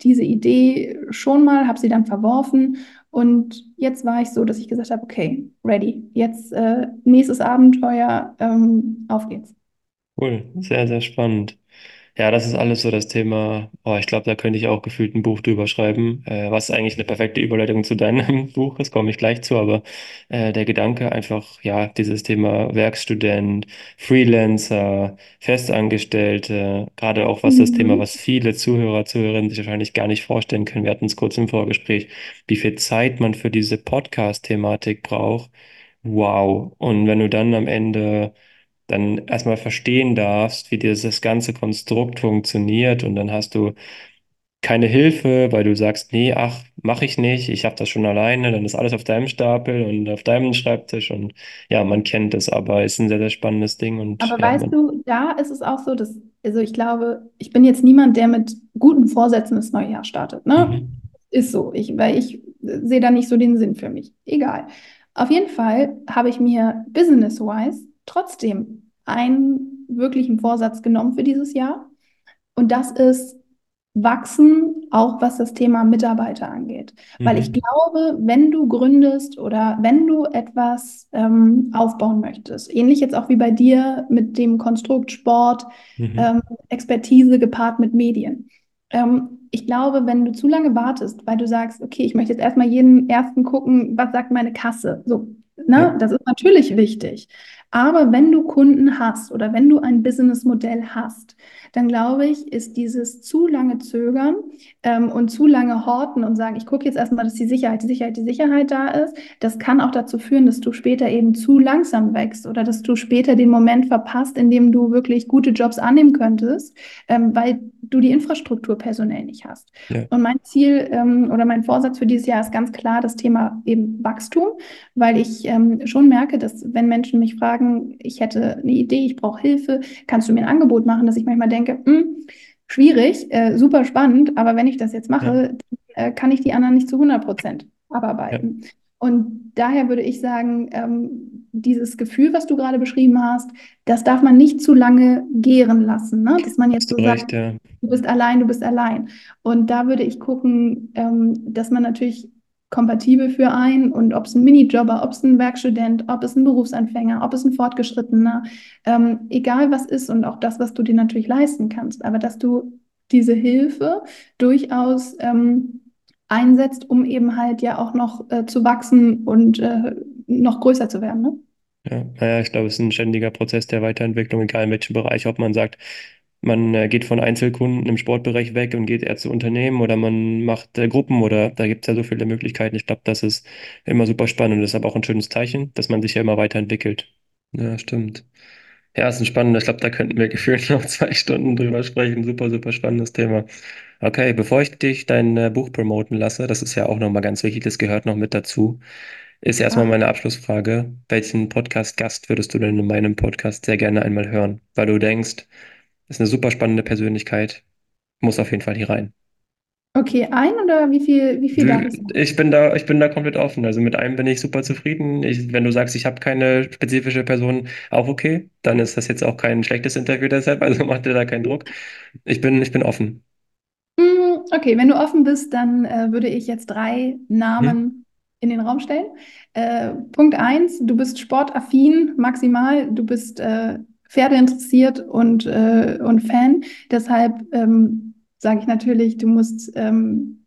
diese Idee schon mal, habe sie dann verworfen und jetzt war ich so, dass ich gesagt habe, okay, ready, jetzt äh, nächstes Abenteuer, ähm, auf geht's. Cool, sehr, sehr spannend. Ja, das ist alles so das Thema. Oh, ich glaube, da könnte ich auch gefühlt ein Buch drüber schreiben, äh, was eigentlich eine perfekte Überleitung zu deinem (laughs) Buch ist, komme ich gleich zu. Aber äh, der Gedanke einfach, ja, dieses Thema Werkstudent, Freelancer, Festangestellte, gerade auch was das Thema, Mhm. was viele Zuhörer, Zuhörerinnen sich wahrscheinlich gar nicht vorstellen können. Wir hatten es kurz im Vorgespräch, wie viel Zeit man für diese Podcast-Thematik braucht. Wow. Und wenn du dann am Ende dann erstmal verstehen darfst, wie dieses ganze Konstrukt funktioniert und dann hast du keine Hilfe, weil du sagst, nee, ach, mache ich nicht, ich habe das schon alleine, dann ist alles auf deinem Stapel und auf deinem Schreibtisch und ja, man kennt es, aber ist ein sehr, sehr spannendes Ding und Aber ja, weißt du, da ist es auch so, dass, also ich glaube, ich bin jetzt niemand, der mit guten Vorsätzen das neue Jahr startet, ne? mhm, Ist so, ich, weil ich sehe da nicht so den Sinn für mich. Egal. Auf jeden Fall habe ich mir business-wise trotzdem einen wirklichen Vorsatz genommen für dieses Jahr. Und das ist wachsen, auch was das Thema Mitarbeiter angeht. Weil ich mhm, glaube, wenn du gründest oder wenn du etwas ähm, aufbauen möchtest, ähnlich jetzt auch wie bei dir mit dem Konstrukt Sport, mhm, ähm, Expertise gepaart mit Medien. Ähm, ich glaube, wenn du zu lange wartest, weil du sagst, okay, ich möchte jetzt erstmal jeden ersten gucken, was sagt meine Kasse? So, ja, ne, das ist natürlich wichtig. Aber wenn du Kunden hast oder wenn du ein Businessmodell hast, dann glaube ich, ist dieses zu lange Zögern ähm, und zu lange Horten und sagen, ich gucke jetzt erstmal, dass die Sicherheit, die Sicherheit, die Sicherheit da ist, das kann auch dazu führen, dass du später eben zu langsam wächst oder dass du später den Moment verpasst, in dem du wirklich gute Jobs annehmen könntest, ähm, weil du die Infrastruktur personell nicht hast. ja, Und mein Ziel ähm, oder mein Vorsatz für dieses Jahr ist ganz klar das Thema eben Wachstum, weil ich ähm, schon merke, dass wenn Menschen mich fragen, ich hätte eine Idee, ich brauche Hilfe, kannst du mir ein Angebot machen, dass ich manchmal denke, hm, schwierig, äh, super spannend, aber wenn ich das jetzt ja, mache, äh, kann ich die anderen nicht zu 100 Prozent ja, abarbeiten. Und daher würde ich sagen, ähm, dieses Gefühl, was du gerade beschrieben hast, das darf man nicht zu lange gären lassen, ne? Dass man jetzt so sagt, ja, du bist allein, du bist allein. Und da würde ich gucken, ähm, dass man natürlich kompatibel für einen und ob es ein Minijobber, ob es ein Werkstudent, ob es ein Berufsanfänger, ob es ein Fortgeschrittener, ähm, egal was ist und auch das, was du dir natürlich leisten kannst, aber dass du diese Hilfe durchaus ähm, einsetzt, um eben halt ja auch noch äh, zu wachsen und äh, noch größer zu werden, ne? ja, naja, ich glaube, es ist ein ständiger Prozess der Weiterentwicklung, egal in welchem Bereich, ob man sagt, Man äh, geht von Einzelkunden im Sportbereich weg und geht eher zu Unternehmen oder man macht äh, Gruppen oder da gibt es ja so viele Möglichkeiten. Ich glaube, das ist immer super spannend und das ist aber auch ein schönes Zeichen, dass man sich ja immer weiterentwickelt. Ja, stimmt. Ja, ist ein spannendes, ich glaube, da könnten wir (laughs) gefühlt noch zwei Stunden drüber sprechen. Super, super spannendes Thema. Okay, bevor ich dich dein äh, Buch promoten lasse, das ist ja auch nochmal ganz wichtig, das gehört noch mit dazu, ist erstmal Ja. meine Abschlussfrage. Welchen Podcast-Gast würdest du denn in meinem Podcast sehr gerne einmal hören? Weil du denkst, ist eine super spannende Persönlichkeit. Muss auf jeden Fall hier rein. Okay, ein oder wie viel, wie viel darf es sein? Ich bin da, ich bin da komplett offen. Also mit einem bin ich super zufrieden. Ich, wenn du sagst, ich habe keine spezifische Person, auch okay. Dann ist das jetzt auch kein schlechtes Interview deshalb. Also (laughs) mach dir da keinen Druck. Ich bin, ich bin offen. Okay, wenn du offen bist, dann äh, würde ich jetzt drei Mhm. Namen in den Raum stellen. Äh, Punkt eins, du bist sportaffin maximal, du bist äh, Pferde interessiert und, äh, und Fan. Deshalb ähm, sage ich natürlich, du musst ähm,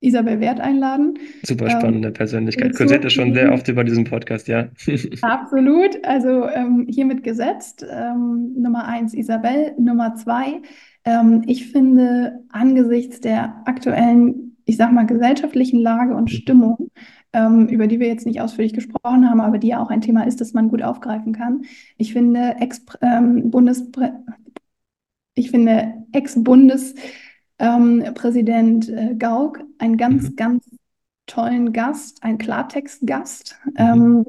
Isabel Wert einladen. Super Ähm, spannende Persönlichkeit. Bezug Kursierte schon sehr oft über diesen Podcast, ja. (laughs) Absolut, also ähm, hiermit gesetzt. Ähm, Nummer eins Isabel, Nummer zwei. Ähm, ich finde angesichts der aktuellen, ich sag mal, gesellschaftlichen Lage und Stimmung, ähm, über die wir jetzt nicht ausführlich gesprochen haben, aber die ja auch ein Thema ist, das man gut aufgreifen kann. Ich finde Ex ähm, ich finde Ex-Bundespräsident ähm, äh, Gauck einen Mhm. ganz, ganz tollen Gast, einen Klartext-Gast. Mhm. Ähm,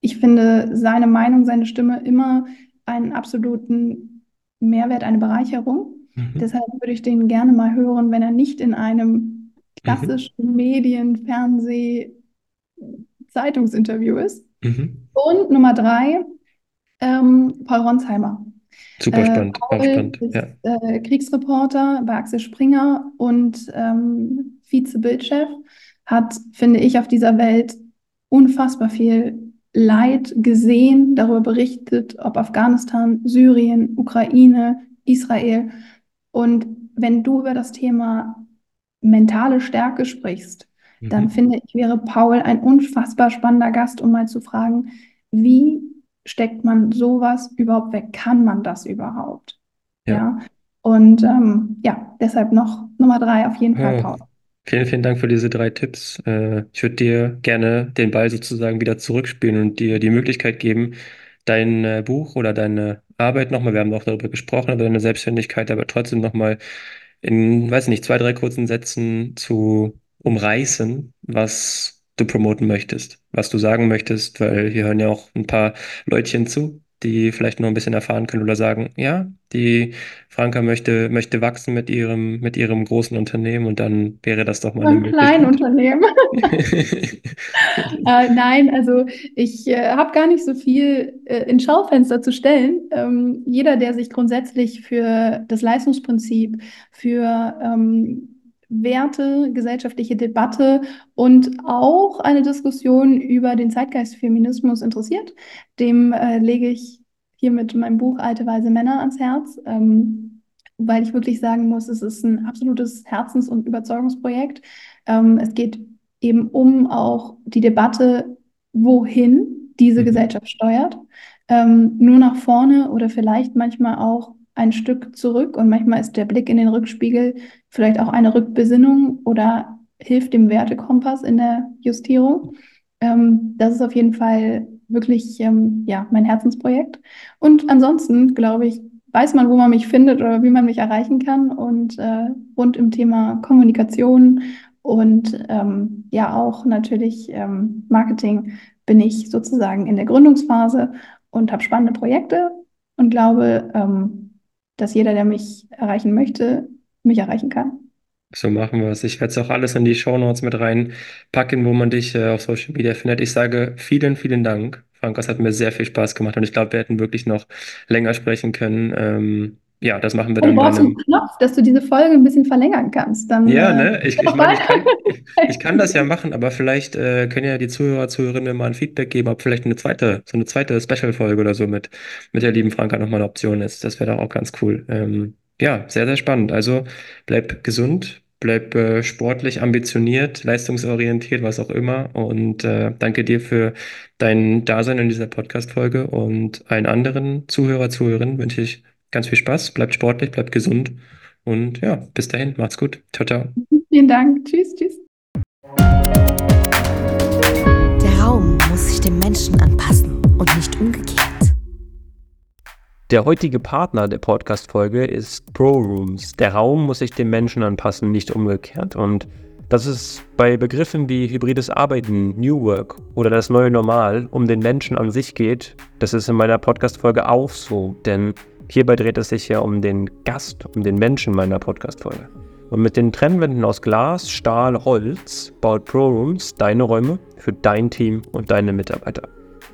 ich finde seine Meinung, seine Stimme immer einen absoluten Mehrwert, eine Bereicherung. Mhm. Deshalb würde ich den gerne mal hören, wenn er nicht in einem Mhm. klassischen Medien-, Fernseh-, Zeitungsinterview ist. Mhm. Und Nummer drei, ähm, Paul Ronsheimer. Super Äh, spannend, auch Paul spannend. ist Ja. äh, Kriegsreporter bei Axel Springer und ähm, Vize-Bildchef, hat, finde ich, auf dieser Welt unfassbar viel Leid gesehen, darüber berichtet, ob Afghanistan, Syrien, Ukraine, Israel. Und wenn du über das Thema mentale Stärke sprichst, mhm. dann finde ich, wäre Paul ein unfassbar spannender Gast, um mal zu fragen, wie steckt man sowas überhaupt weg? Kann man das überhaupt? Ja. ja? Und ähm, ja, deshalb noch Nummer drei auf jeden Fall, Paul. Vielen, vielen Dank für diese drei Tipps. Äh, ich würde dir gerne den Ball sozusagen wieder zurückspielen und dir die Möglichkeit geben, dein Buch oder deine Arbeit nochmal, wir haben auch darüber gesprochen, über deine Selbstständigkeit, aber trotzdem nochmal in, weiß nicht, zwei, drei kurzen Sätzen zu umreißen, was du promoten möchtest, was du sagen möchtest, weil hier hören ja auch ein paar Leutchen zu, die vielleicht noch ein bisschen erfahren können oder sagen, ja, die Franka möchte, möchte wachsen mit ihrem, mit ihrem großen Unternehmen und dann wäre das doch mal ein kleines Unternehmen. (laughs) (laughs) äh, nein, also ich äh, habe gar nicht so viel äh, in Schaufenster zu stellen. Ähm, jeder, der sich grundsätzlich für das Leistungsprinzip, für ähm, Werte, gesellschaftliche Debatte und auch eine Diskussion über den Zeitgeistfeminismus interessiert, dem äh, lege ich hier mit meinem Buch Alte Weise Männer ans Herz, ähm, weil ich wirklich sagen muss, es ist ein absolutes Herzens- und Überzeugungsprojekt. Ähm, es geht eben um auch die Debatte, wohin diese mhm. Gesellschaft steuert. Ähm, nur nach vorne oder vielleicht manchmal auch ein Stück zurück und manchmal ist der Blick in den Rückspiegel vielleicht auch eine Rückbesinnung oder hilft dem Wertekompass in der Justierung. Ähm, das ist auf jeden Fall wirklich ähm, ja, mein Herzensprojekt. Und ansonsten, glaube ich, weiß man, wo man mich findet oder wie man mich erreichen kann. Und äh, rund im Thema Kommunikation und ähm, ja auch natürlich ähm, Marketing bin ich sozusagen in der Gründungsphase und habe spannende Projekte und glaube, ähm, dass jeder, der mich erreichen möchte, mich erreichen kann. So machen wir es. Ich werde es auch alles in die Show Notes mit reinpacken, wo man dich äh, auf Social Media findet. Ich sage vielen, vielen Dank. Frank, es hat mir sehr viel Spaß gemacht und ich glaube, wir hätten wirklich noch länger sprechen können. Ähm, ja, das machen wir dann. Du brauchst einen Knopf, dass du diese Folge ein bisschen verlängern kannst. Dann, ja, ne? Äh, ich, ich, mein, ich, kann, (laughs) ich, kann, das ja machen, aber vielleicht äh, können ja die Zuhörer, Zuhörerinnen mal ein Feedback geben, ob vielleicht eine zweite, so eine zweite Special-Folge oder so mit, mit der lieben Franka nochmal eine Option ist. Das wäre doch auch ganz cool. Ähm, ja, sehr, sehr spannend. Also bleib gesund, bleib äh, sportlich, ambitioniert, leistungsorientiert, was auch immer. Und äh, danke dir für dein Dasein in dieser Podcast-Folge und allen anderen Zuhörer, Zuhörerinnen wünsche ich ganz viel Spaß, bleibt sportlich, bleibt gesund und ja, bis dahin, macht's gut. Ciao, ciao. Vielen Dank. Tschüss, tschüss. Der Raum muss sich dem Menschen anpassen und nicht umgekehrt. Der heutige Partner der Podcast-Folge ist ProRooms. Der Raum muss sich dem Menschen anpassen, nicht umgekehrt. Und dass es bei Begriffen wie hybrides Arbeiten, New Work oder das neue Normal um den Menschen an sich geht, das ist in meiner Podcast-Folge auch so. Denn Hierbei dreht es sich ja um den Gast, um den Menschen meiner Podcast-Folge. Und mit den Trennwänden aus Glas, Stahl, Holz baut ProRooms deine Räume für dein Team und deine Mitarbeiter.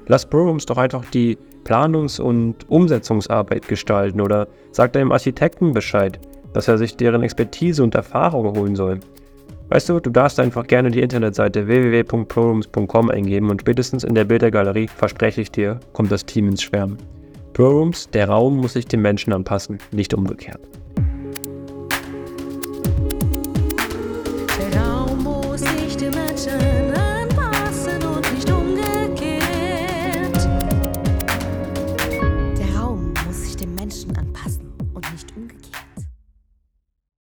Lass ProRooms doch einfach die Planungs- und Umsetzungsarbeit gestalten oder sag deinem Architekten Bescheid, dass er sich deren Expertise und Erfahrung holen soll. Weißt du, du darfst einfach gerne die Internetseite www.prorooms.com eingeben und spätestens in der Bildergalerie, verspreche ich dir, kommt das Team ins Schwärmen. Pro Rooms, der Raum muss sich dem Menschen anpassen, nicht umgekehrt.